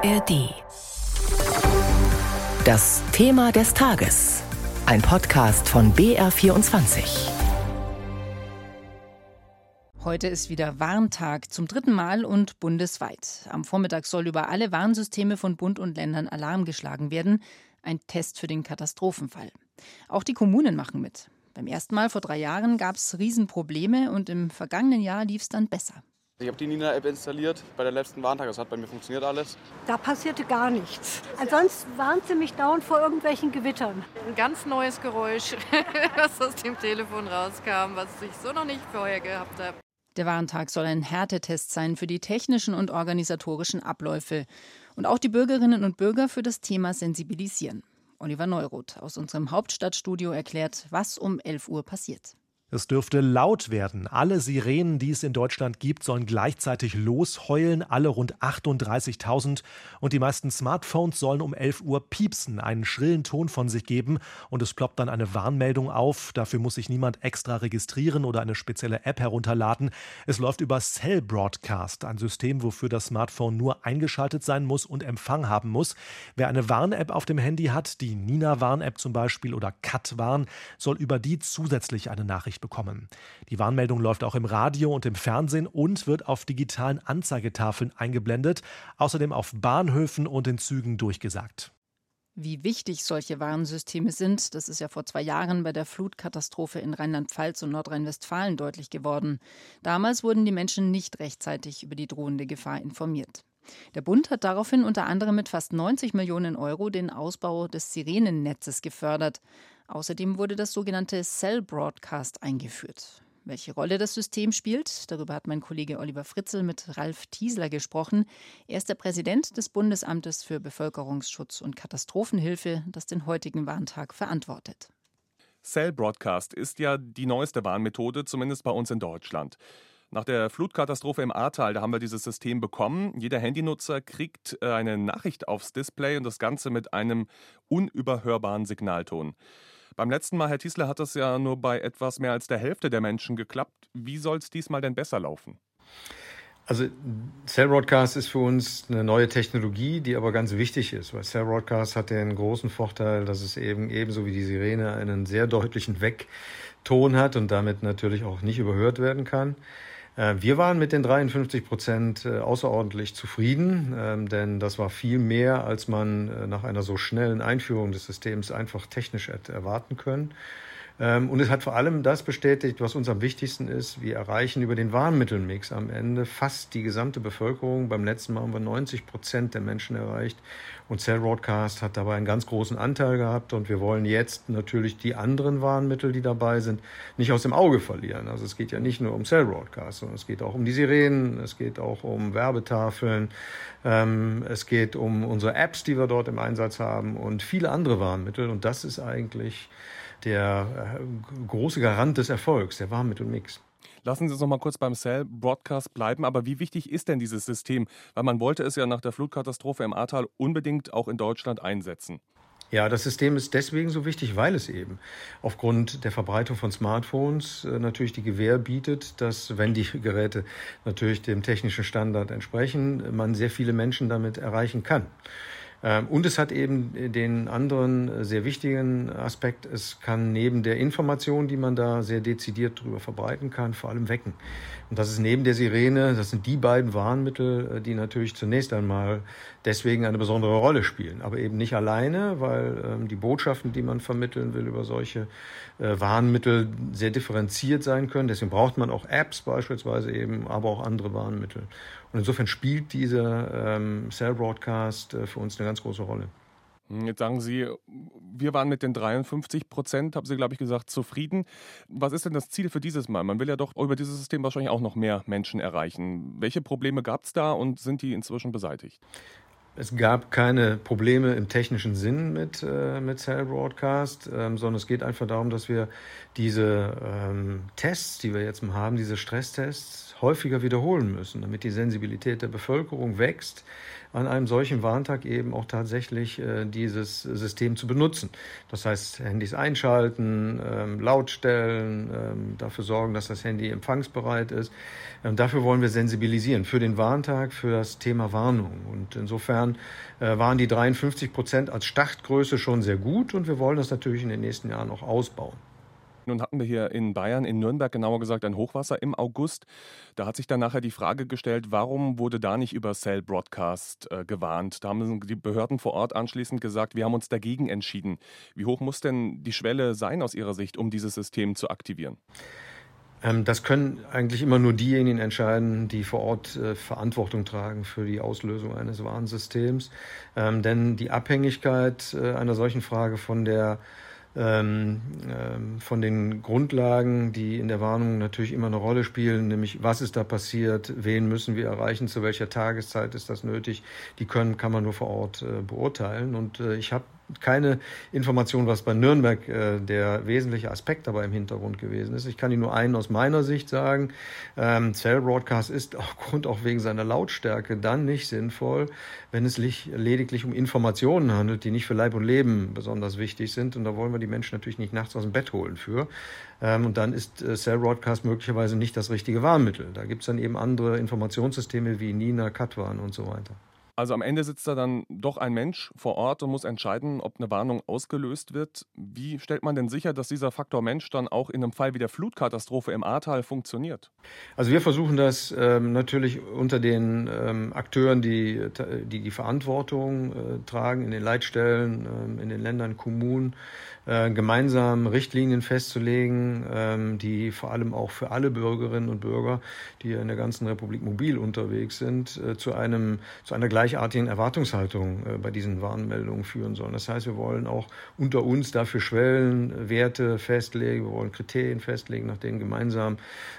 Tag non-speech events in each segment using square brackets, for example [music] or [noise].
ARD. Das Thema des Tages. Ein Podcast von BR24. Heute ist wieder Warntag zum dritten Mal und bundesweit. Am Vormittag soll über alle Warnsysteme von Bund und Ländern Alarm geschlagen werden. Ein Test für den Katastrophenfall. Auch die Kommunen machen mit. Beim ersten Mal vor drei Jahren gab es Riesenprobleme und im vergangenen Jahr lief es dann besser. Ich habe die Nina-App installiert bei der letzten Warntag. Das hat bei mir funktioniert alles. Da passierte gar nichts. Ansonsten warnt sie mich dauernd vor irgendwelchen Gewittern. Ein ganz neues Geräusch, [laughs] was aus dem Telefon rauskam, was ich so noch nicht vorher gehabt habe. Der Warntag soll ein Härtetest sein für die technischen und organisatorischen Abläufe und auch die Bürgerinnen und Bürger für das Thema sensibilisieren. Oliver Neuroth aus unserem Hauptstadtstudio erklärt, was um 11 Uhr passiert. Es dürfte laut werden. Alle Sirenen, die es in Deutschland gibt, sollen gleichzeitig losheulen, alle rund 38.000. Und die meisten Smartphones sollen um 11 Uhr piepsen, einen schrillen Ton von sich geben. Und es ploppt dann eine Warnmeldung auf. Dafür muss sich niemand extra registrieren oder eine spezielle App herunterladen. Es läuft über Cell Broadcast, ein System, wofür das Smartphone nur eingeschaltet sein muss und Empfang haben muss. Wer eine Warn-App auf dem Handy hat, die Nina-Warn-App zum Beispiel oder Cat-Warn, soll über die zusätzlich eine Nachricht Nachricht bekommen. Die Warnmeldung läuft auch im Radio und im Fernsehen und wird auf digitalen Anzeigetafeln eingeblendet, außerdem auf Bahnhöfen und in Zügen durchgesagt. Wie wichtig solche Warnsysteme sind, das ist ja vor zwei Jahren bei der Flutkatastrophe in Rheinland-Pfalz und Nordrhein-Westfalen deutlich geworden. Damals wurden die Menschen nicht rechtzeitig über die drohende Gefahr informiert. Der Bund hat daraufhin unter anderem mit fast 90 Millionen Euro den Ausbau des Sirenennetzes gefördert. Außerdem wurde das sogenannte Cell Broadcast eingeführt. Welche Rolle das System spielt, darüber hat mein Kollege Oliver Fritzel mit Ralf Tiesler gesprochen. Er ist der Präsident des Bundesamtes für Bevölkerungsschutz und Katastrophenhilfe, das den heutigen Warntag verantwortet. Cell Broadcast ist ja die neueste Warnmethode, zumindest bei uns in Deutschland. Nach der Flutkatastrophe im Ahrtal, da haben wir dieses System bekommen. Jeder Handynutzer kriegt äh, eine Nachricht aufs Display und das Ganze mit einem unüberhörbaren Signalton. Beim letzten Mal, Herr Tiesler, hat das ja nur bei etwas mehr als der Hälfte der Menschen geklappt. Wie soll es diesmal denn besser laufen? Also Cell Broadcast ist für uns eine neue Technologie, die aber ganz wichtig ist, weil Cell Broadcast hat den großen Vorteil, dass es eben ebenso wie die Sirene einen sehr deutlichen Wegton hat und damit natürlich auch nicht überhört werden kann. Äh, wir waren mit den 53 Prozent äh, außerordentlich zufrieden, ähm, denn das war viel mehr, als man äh, nach einer so schnellen Einführung des Systems einfach technisch erwarten können. Ähm, und es hat vor allem das bestätigt, was uns am wichtigsten ist. Wir erreichen über den Warnmittelmix am Ende fast die gesamte Bevölkerung. Beim letzten Mal haben wir 90 Prozent der Menschen erreicht. Und Cell Broadcast hat dabei einen ganz großen Anteil gehabt. Und wir wollen jetzt natürlich die anderen Warnmittel, die dabei sind, nicht aus dem Auge verlieren. Also es geht ja nicht nur um Cell Broadcast, sondern es geht auch um die Sirenen, es geht auch um Werbetafeln, ähm, es geht um unsere Apps, die wir dort im Einsatz haben und viele andere Warnmittel. Und das ist eigentlich der äh, große Garant des Erfolgs, der Warmmittelmix. Lassen Sie uns noch mal kurz beim Cell Broadcast bleiben. Aber wie wichtig ist denn dieses System? Weil man wollte es ja nach der Flutkatastrophe im Ahrtal unbedingt auch in Deutschland einsetzen. Ja, das System ist deswegen so wichtig, weil es eben aufgrund der Verbreitung von Smartphones äh, natürlich die Gewähr bietet, dass, wenn die Geräte natürlich dem technischen Standard entsprechen, man sehr viele Menschen damit erreichen kann. Ähm, und es hat eben den anderen sehr wichtigen Aspekt, es kann neben der Information, die man da sehr dezidiert darüber verbreiten kann, vor allem wecken. Und das ist neben der Sirene, das sind die beiden Warnmittel, äh, die natürlich zunächst einmal deswegen eine besondere Rolle spielen. Aber eben nicht alleine, weil ähm, die Botschaften, die man vermitteln will über solche äh, Warnmittel sehr differenziert sein können. Deswegen braucht man auch Apps beispielsweise eben, aber auch andere Warnmittel. Und insofern spielt dieser ähm, Cell Broadcast äh, für uns eine ganz große Rolle. Hm, jetzt sagen Sie, wir waren mit den 53 Prozent, haben Sie, glaube ich, gesagt, zufrieden. Was ist denn das Ziel für dieses Mal? Man will ja doch über dieses System wahrscheinlich auch noch mehr Menschen erreichen. Welche Probleme gab es da und sind die inzwischen beseitigt? Es gab keine Probleme im technischen Sinn mit, äh, mit Cell Broadcast, ähm, sondern es geht einfach darum, dass wir diese ähm, Tests, die wir jetzt haben, diese Stresstests, häufiger wiederholen müssen, damit die Sensibilität der Bevölkerung wächst, an einem solchen Warntag eben auch tatsächlich äh, dieses System zu benutzen. Das heißt, Handys einschalten, ähm, lautstellen, ähm, dafür sorgen, dass das Handy empfangsbereit ist. Ähm, dafür wollen wir sensibilisieren für den Warntag, für das Thema Warnung. Und insofern äh, waren die 53 Prozent als Startgröße schon sehr gut und wir wollen das natürlich in den nächsten Jahren auch ausbauen. Nun hatten wir hier in Bayern, in Nürnberg genauer gesagt, ein Hochwasser im August. Da hat sich dann nachher die Frage gestellt, warum wurde da nicht über Cell Broadcast äh, gewarnt? Da haben die Behörden vor Ort anschließend gesagt, wir haben uns dagegen entschieden. Wie hoch muss denn die Schwelle sein aus Ihrer Sicht, um dieses System zu aktivieren? Ähm, das können eigentlich immer nur diejenigen entscheiden, die vor Ort äh, Verantwortung tragen für die Auslösung eines Warnsystems. Ähm, denn die Abhängigkeit äh, einer solchen Frage von der ähm, ähm, von den Grundlagen, die in der Warnung natürlich immer eine Rolle spielen, nämlich was ist da passiert, wen müssen wir erreichen, zu welcher Tageszeit ist das nötig, die können, kann man nur vor Ort äh, beurteilen. Und äh, ich habe keine Information, was bei Nürnberg äh, der wesentliche Aspekt dabei im Hintergrund gewesen ist. Ich kann Ihnen nur einen aus meiner Sicht sagen. Ähm, Cell Broadcast ist [laughs] aufgrund auch wegen seiner Lautstärke dann nicht sinnvoll, wenn es lediglich um Informationen handelt, die nicht für Leib und Leben besonders wichtig sind. Und da wollen wir die Menschen natürlich nicht nachts aus dem Bett holen für. Ähm, und dann ist äh, Cell Broadcast möglicherweise nicht das richtige Warnmittel. Da gibt es dann eben andere Informationssysteme wie Nina, Katwan und so weiter. Also am Ende sitzt da dann doch ein Mensch vor Ort und muss entscheiden, ob eine Warnung ausgelöst wird. Wie stellt man denn sicher, dass dieser Faktor Mensch dann auch in einem Fall wie der Flutkatastrophe im Ahrtal funktioniert? Also wir versuchen das ähm, natürlich unter den ähm, Akteuren, die, die die Verantwortung äh, tragen, in den Leitstellen, äh, in den Ländern, Kommunen, äh, gemeinsam Richtlinien festzulegen, ähm, die vor allem auch für alle Bürgerinnen und Bürger, die in der ganzen Republik mobil unterwegs sind, äh, zu einem zu einer gleichartigen Erwartungshaltung äh, bei diesen Warnmeldungen führen sollen. Das heißt, wir wollen auch unter uns dafür Schwellenwerte festlegen, wir wollen Kriterien festlegen, nach denen gemeinsam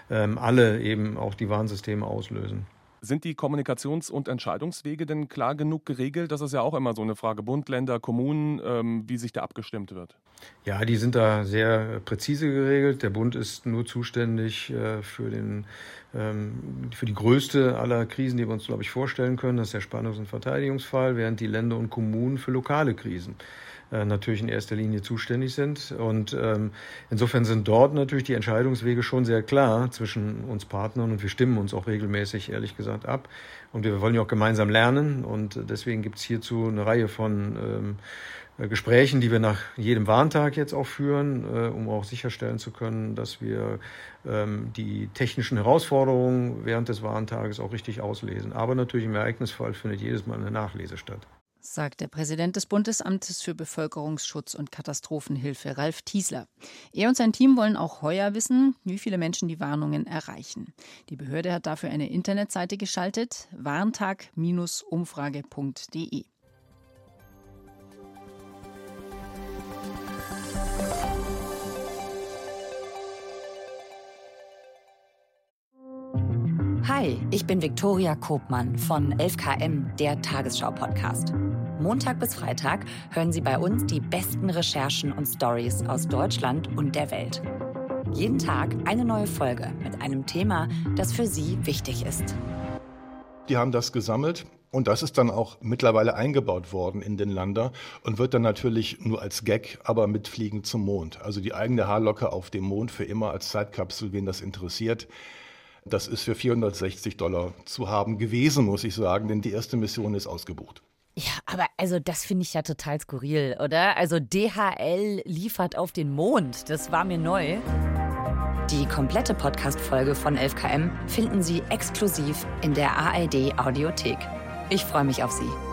ähm, alle eben auch die Warnsysteme auslösen. Sind die Kommunikations- und Entscheidungswege denn klar genug geregelt? Das ist ja auch immer so eine Frage. Bund, Länder, Kommunen, ähm, wie sich da abgestimmt wird. Ja, die sind da sehr präzise geregelt. Der Bund ist nur zuständig äh, für, den, ähm, für die größte aller Krisen, die wir uns, glaube ich, vorstellen können. Das ist der Spannungs- und Verteidigungsfall, während die Länder und Kommunen für lokale Krisen äh, natürlich in erster Linie zuständig sind. Und ähm, insofern sind dort natürlich die Entscheidungswege schon sehr klar zwischen uns Partnern und wir stimmen uns auch regelmäßig, ehrlich gesagt, ab. Und wir wollen ja auch gemeinsam lernen und deswegen gibt es hierzu eine Reihe von ähm, äh, Gesprächen, die wir nach jedem Warntag jetzt auch führen, äh, um auch sicherstellen zu können, dass wir ähm, die technischen Herausforderungen während des Warntages auch richtig auslesen. Aber natürlich im Ereignisfall findet jedes Mal eine Nachlese statt sagt der Präsident des Bundesamtes für Bevölkerungsschutz und Katastrophenhilfe, Ralf Tiesler. Er und sein Team wollen auch heuer wissen, wie viele Menschen die Warnungen erreichen. Die Behörde hat dafür eine Internetseite geschaltet, warntag-umfrage.de. Hi, ich bin Viktoria Kobmann von 11KM, der Tagesschau-Podcast. Montag bis Freitag hören Sie bei uns die besten Recherchen und Stories aus Deutschland und der Welt. Jeden Tag eine neue Folge mit einem Thema, das für Sie wichtig ist. Die haben das gesammelt und das ist dann auch mittlerweile eingebaut worden in den Lander und wird dann natürlich nur als Gag, aber mit Fliegen zum Mond. Also die eigene Haarlocke auf dem Mond für immer als Zeitkapsel, wen das interessiert. Das ist für 460 Dollar zu haben gewesen, muss ich sagen, denn die erste Mission ist ausgebucht. Ja, aber also das finde ich ja total skurril, oder? Also DHL liefert auf den Mond. Das war mir neu. Die komplette Podcast-Folge von 11KM finden Sie exklusiv in der ARD Audiothek. Ich freue mich auf Sie.